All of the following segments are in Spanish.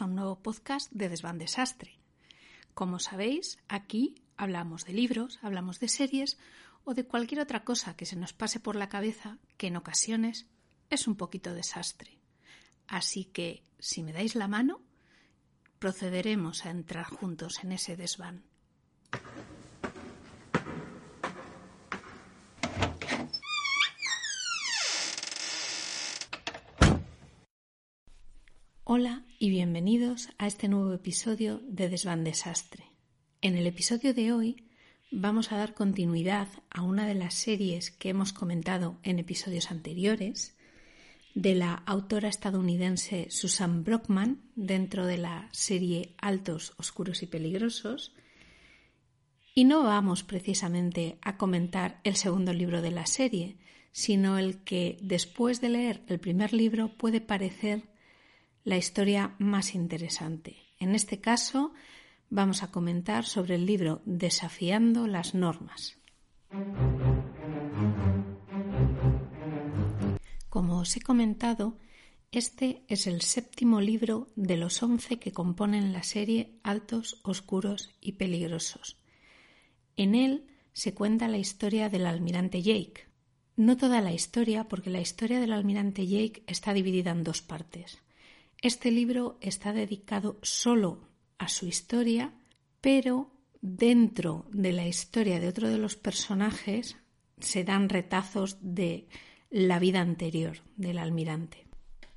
a un nuevo podcast de Desván Desastre. Como sabéis, aquí hablamos de libros, hablamos de series o de cualquier otra cosa que se nos pase por la cabeza que en ocasiones es un poquito desastre. Así que, si me dais la mano, procederemos a entrar juntos en ese desván. Hola y bienvenidos a este nuevo episodio de Desván Desastre. En el episodio de hoy vamos a dar continuidad a una de las series que hemos comentado en episodios anteriores de la autora estadounidense Susan Brockman dentro de la serie Altos, Oscuros y Peligrosos. Y no vamos precisamente a comentar el segundo libro de la serie, sino el que después de leer el primer libro puede parecer la historia más interesante. En este caso vamos a comentar sobre el libro Desafiando las normas. Como os he comentado, este es el séptimo libro de los once que componen la serie Altos, Oscuros y Peligrosos. En él se cuenta la historia del almirante Jake. No toda la historia, porque la historia del almirante Jake está dividida en dos partes. Este libro está dedicado solo a su historia, pero dentro de la historia de otro de los personajes se dan retazos de la vida anterior del almirante.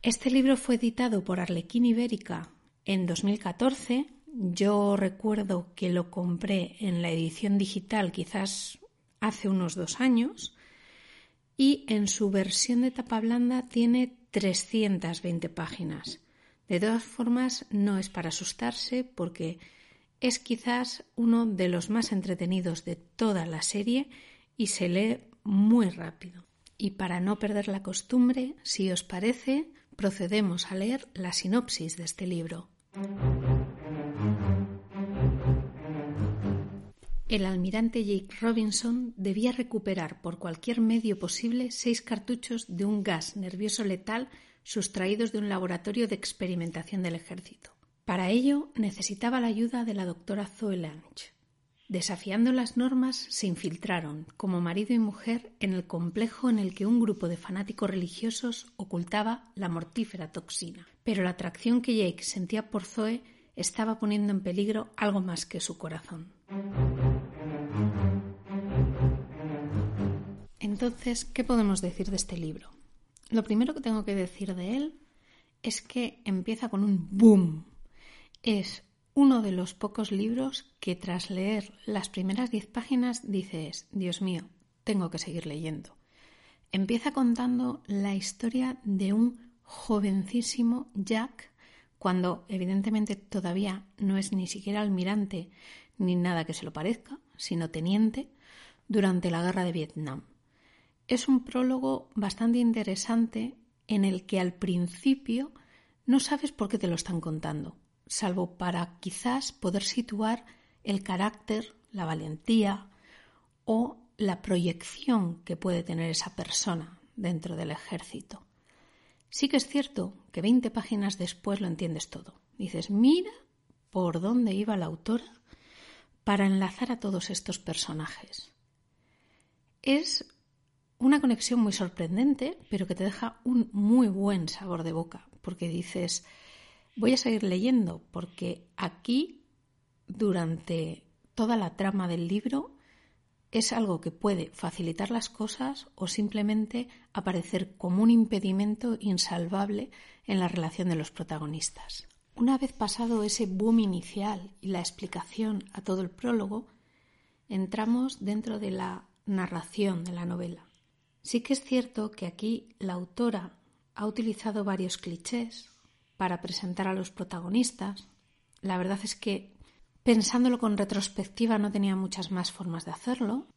Este libro fue editado por Arlequín Ibérica en 2014. Yo recuerdo que lo compré en la edición digital quizás hace unos dos años y en su versión de tapa blanda tiene 320 páginas. De todas formas, no es para asustarse porque es quizás uno de los más entretenidos de toda la serie y se lee muy rápido. Y para no perder la costumbre, si os parece, procedemos a leer la sinopsis de este libro. El almirante Jake Robinson debía recuperar por cualquier medio posible seis cartuchos de un gas nervioso letal sustraídos de un laboratorio de experimentación del ejército. Para ello necesitaba la ayuda de la doctora Zoe Lange. Desafiando las normas, se infiltraron, como marido y mujer, en el complejo en el que un grupo de fanáticos religiosos ocultaba la mortífera toxina. Pero la atracción que Jake sentía por Zoe estaba poniendo en peligro algo más que su corazón. Entonces, ¿qué podemos decir de este libro? Lo primero que tengo que decir de él es que empieza con un boom. Es uno de los pocos libros que tras leer las primeras diez páginas dices, Dios mío, tengo que seguir leyendo. Empieza contando la historia de un jovencísimo Jack, cuando evidentemente todavía no es ni siquiera almirante ni nada que se lo parezca, sino teniente, durante la guerra de Vietnam. Es un prólogo bastante interesante en el que al principio no sabes por qué te lo están contando, salvo para quizás poder situar el carácter, la valentía o la proyección que puede tener esa persona dentro del ejército. Sí que es cierto que 20 páginas después lo entiendes todo. Dices, mira por dónde iba la autora para enlazar a todos estos personajes. Es una conexión muy sorprendente, pero que te deja un muy buen sabor de boca, porque dices, voy a seguir leyendo, porque aquí, durante toda la trama del libro, es algo que puede facilitar las cosas o simplemente aparecer como un impedimento insalvable en la relación de los protagonistas. Una vez pasado ese boom inicial y la explicación a todo el prólogo, entramos dentro de la narración de la novela. Sí que es cierto que aquí la autora ha utilizado varios clichés para presentar a los protagonistas. La verdad es que, pensándolo con retrospectiva, no tenía muchas más formas de hacerlo.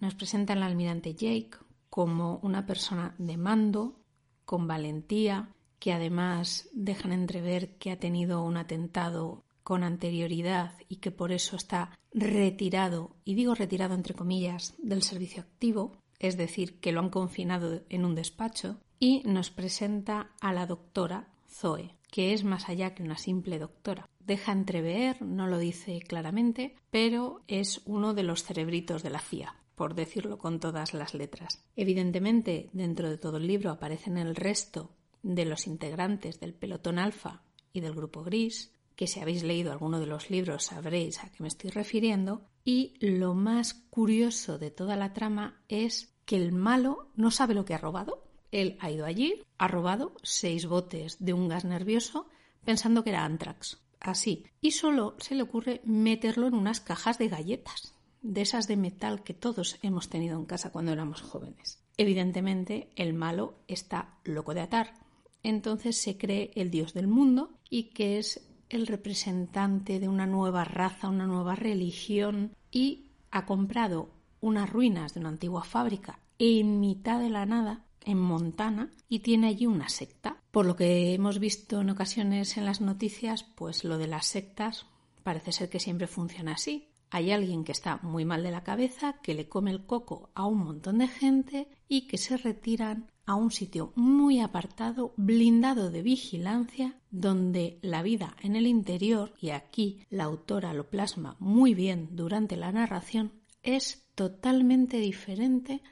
Nos presenta al almirante Jake como una persona de mando, con valentía, que además dejan entrever que ha tenido un atentado con anterioridad y que por eso está retirado, y digo retirado entre comillas, del servicio activo, es decir, que lo han confinado en un despacho, y nos presenta a la doctora Zoe, que es más allá que una simple doctora. Deja entrever, no lo dice claramente, pero es uno de los cerebritos de la CIA, por decirlo con todas las letras. Evidentemente, dentro de todo el libro aparecen el resto de los integrantes del pelotón alfa y del grupo gris, que si habéis leído alguno de los libros sabréis a qué me estoy refiriendo, y lo más curioso de toda la trama es que el malo no sabe lo que ha robado. Él ha ido allí, ha robado seis botes de un gas nervioso pensando que era antrax. Así. Y solo se le ocurre meterlo en unas cajas de galletas, de esas de metal que todos hemos tenido en casa cuando éramos jóvenes. Evidentemente, el malo está loco de atar. Entonces se cree el dios del mundo y que es el representante de una nueva raza, una nueva religión y ha comprado unas ruinas de una antigua fábrica en mitad de la nada en Montana y tiene allí una secta. Por lo que hemos visto en ocasiones en las noticias, pues lo de las sectas parece ser que siempre funciona así. Hay alguien que está muy mal de la cabeza, que le come el coco a un montón de gente y que se retiran a un sitio muy apartado, blindado de vigilancia, donde la vida en el interior, y aquí la autora lo plasma muy bien durante la narración, es totalmente diferente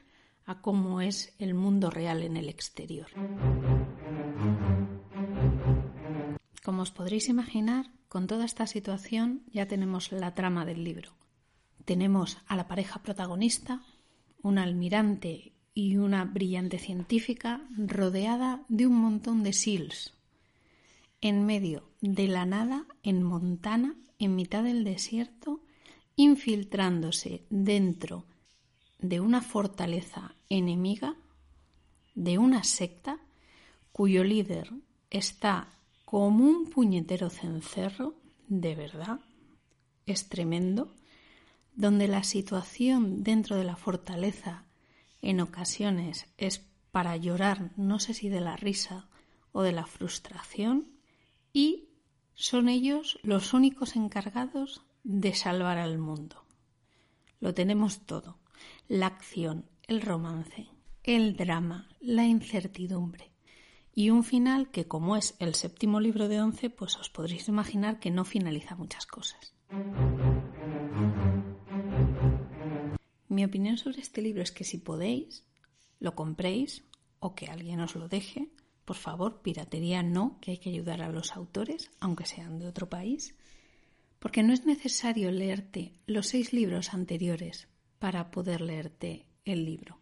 a cómo es el mundo real en el exterior. Como os podréis imaginar, con toda esta situación ya tenemos la trama del libro. Tenemos a la pareja protagonista, un almirante y una brillante científica rodeada de un montón de SEALs, en medio de la nada, en Montana, en mitad del desierto, infiltrándose dentro de una fortaleza enemiga, de una secta, cuyo líder está como un puñetero cencerro, de verdad, es tremendo, donde la situación dentro de la fortaleza en ocasiones es para llorar, no sé si de la risa o de la frustración, y son ellos los únicos encargados de salvar al mundo. Lo tenemos todo, la acción, el romance, el drama, la incertidumbre, y un final que, como es el séptimo libro de once, pues os podréis imaginar que no finaliza muchas cosas. Mi opinión sobre este libro es que si podéis, lo compréis o que alguien os lo deje. Por favor, piratería no, que hay que ayudar a los autores, aunque sean de otro país, porque no es necesario leerte los seis libros anteriores para poder leerte el libro.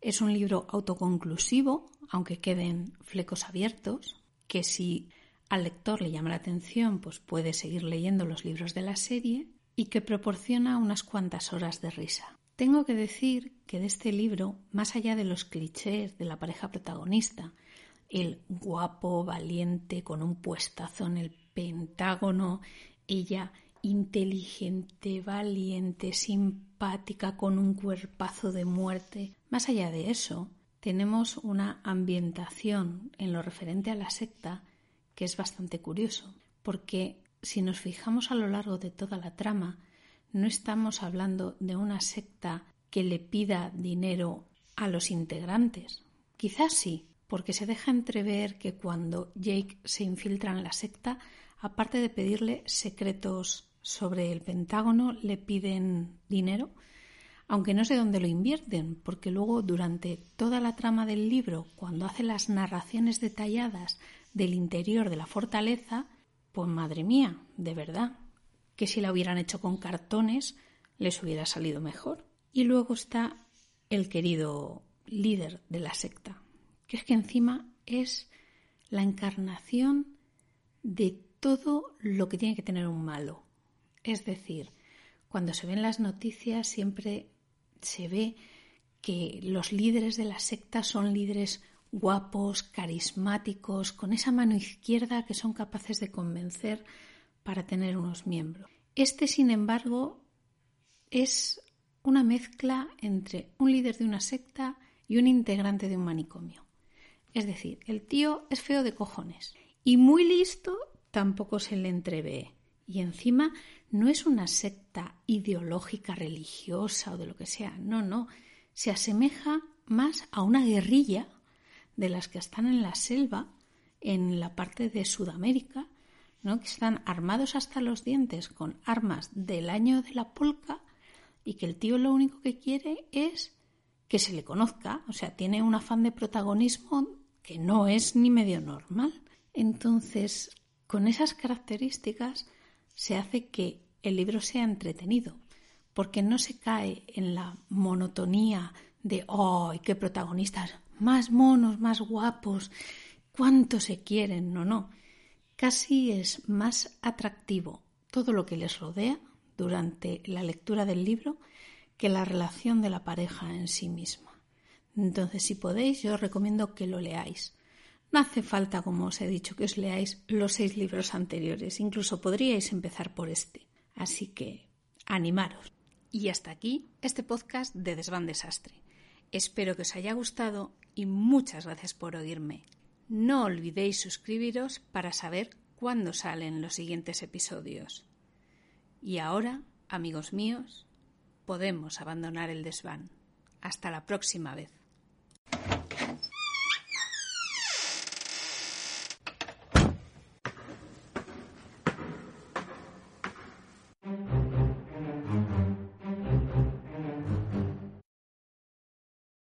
Es un libro autoconclusivo, aunque queden flecos abiertos, que si al lector le llama la atención, pues puede seguir leyendo los libros de la serie y que proporciona unas cuantas horas de risa. Tengo que decir que de este libro, más allá de los clichés de la pareja protagonista, el guapo, valiente, con un puestazo en el pentágono, ella inteligente, valiente, simpática, con un cuerpazo de muerte. Más allá de eso, tenemos una ambientación en lo referente a la secta que es bastante curioso, porque si nos fijamos a lo largo de toda la trama, no estamos hablando de una secta que le pida dinero a los integrantes. Quizás sí, porque se deja entrever que cuando Jake se infiltra en la secta, aparte de pedirle secretos sobre el Pentágono le piden dinero, aunque no sé dónde lo invierten, porque luego durante toda la trama del libro, cuando hace las narraciones detalladas del interior de la fortaleza, pues madre mía, de verdad, que si la hubieran hecho con cartones les hubiera salido mejor. Y luego está el querido líder de la secta, que es que encima es la encarnación de todo lo que tiene que tener un malo. Es decir, cuando se ven las noticias siempre se ve que los líderes de la secta son líderes guapos, carismáticos, con esa mano izquierda que son capaces de convencer para tener unos miembros. Este, sin embargo, es una mezcla entre un líder de una secta y un integrante de un manicomio. Es decir, el tío es feo de cojones y muy listo tampoco se le entrevé. Y encima no es una secta ideológica, religiosa o de lo que sea, no, no, se asemeja más a una guerrilla de las que están en la selva en la parte de Sudamérica, ¿no? que están armados hasta los dientes con armas del año de la polca y que el tío lo único que quiere es que se le conozca, o sea, tiene un afán de protagonismo que no es ni medio normal. Entonces, con esas características se hace que el libro sea entretenido, porque no se cae en la monotonía de ¡ay, qué protagonistas! Más monos, más guapos, cuánto se quieren, no, no. Casi es más atractivo todo lo que les rodea durante la lectura del libro que la relación de la pareja en sí misma. Entonces, si podéis, yo os recomiendo que lo leáis. No hace falta, como os he dicho, que os leáis los seis libros anteriores, incluso podríais empezar por este. Así que, animaros. Y hasta aquí este podcast de Desván Desastre. Espero que os haya gustado y muchas gracias por oírme. No olvidéis suscribiros para saber cuándo salen los siguientes episodios. Y ahora, amigos míos, podemos abandonar el desván. Hasta la próxima vez.